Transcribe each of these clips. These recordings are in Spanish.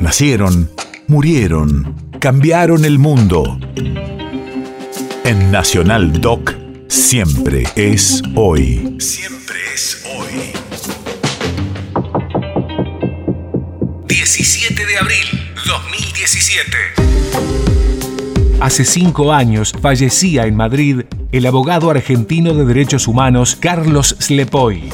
Nacieron, murieron, cambiaron el mundo. En Nacional Doc, siempre es hoy. Siempre es hoy. 17 de abril 2017. Hace cinco años fallecía en Madrid el abogado argentino de derechos humanos Carlos Slepoy.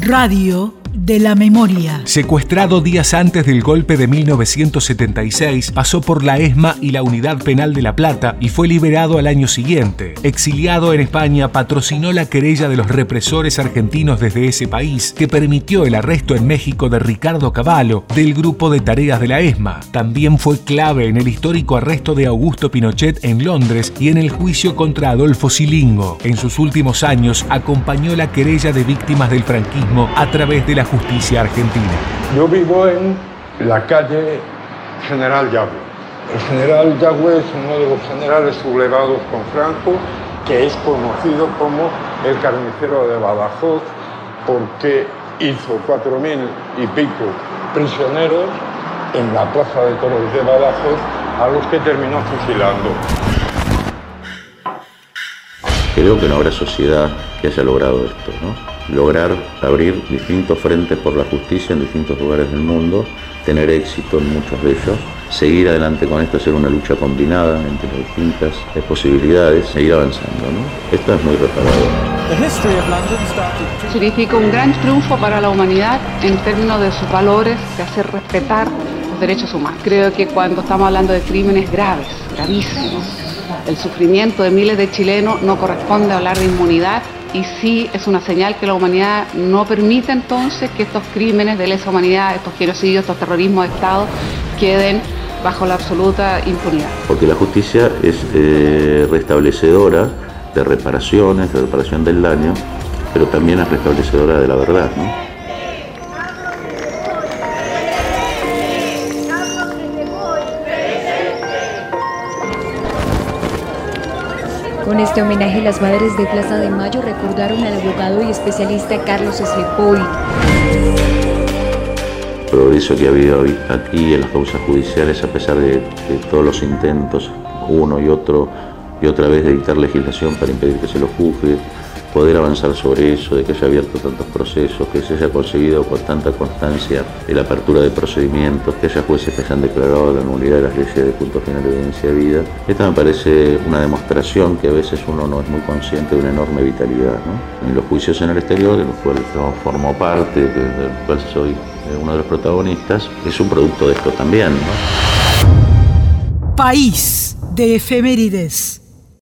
Radio de la memoria. Secuestrado días antes del golpe de 1976, pasó por la ESMA y la Unidad Penal de La Plata y fue liberado al año siguiente. Exiliado en España, patrocinó la querella de los represores argentinos desde ese país, que permitió el arresto en México de Ricardo Cavallo, del grupo de tareas de la ESMA. También fue clave en el histórico arresto de Augusto Pinochet en Londres y en el juicio contra Adolfo Silingo. En sus últimos años, acompañó la querella de víctimas del franquismo a través de la justicia argentina. Yo vivo en la calle General Yagüe. El general Yagüe es uno de los generales sublevados con Franco, que es conocido como el carnicero de Badajoz, porque hizo cuatro mil y pico prisioneros en la plaza de toros de Badajoz, a los que terminó fusilando. Creo que no habrá sociedad que haya logrado esto, ¿no? Lograr abrir distintos frentes por la justicia en distintos lugares del mundo, tener éxito en muchos de ellos, seguir adelante con esto, hacer una lucha combinada entre las distintas posibilidades, seguir avanzando. ¿no? Esto es muy reparador. Significa un gran triunfo para la humanidad en términos de sus valores, de hacer respetar los derechos humanos. Creo que cuando estamos hablando de crímenes graves, gravísimos, el sufrimiento de miles de chilenos no corresponde a hablar de inmunidad y sí es una señal que la humanidad no permite entonces que estos crímenes de lesa humanidad, estos genocidios, estos terrorismos de Estado queden bajo la absoluta impunidad. Porque la justicia es eh, restablecedora de reparaciones, de reparación del daño, pero también es restablecedora de la verdad. ¿no? Con este homenaje, las madres de Plaza de Mayo recordaron al abogado y especialista Carlos Slepoy. El progreso que ha habido aquí en las causas judiciales, a pesar de, de todos los intentos, uno y otro, y otra vez de dictar legislación para impedir que se lo juzgue, poder avanzar sobre eso, de que haya abierto tantos procesos, que se haya conseguido con tanta constancia la apertura de procedimientos, que haya jueces que hayan declarado la nulidad de las leyes de punto final de evidencia de vida. Esta me parece una demostración que a veces uno no es muy consciente de una enorme vitalidad. En los juicios en el exterior, de los cuales yo formo parte, del cual soy uno de los protagonistas, es un producto de esto también. País de efemérides.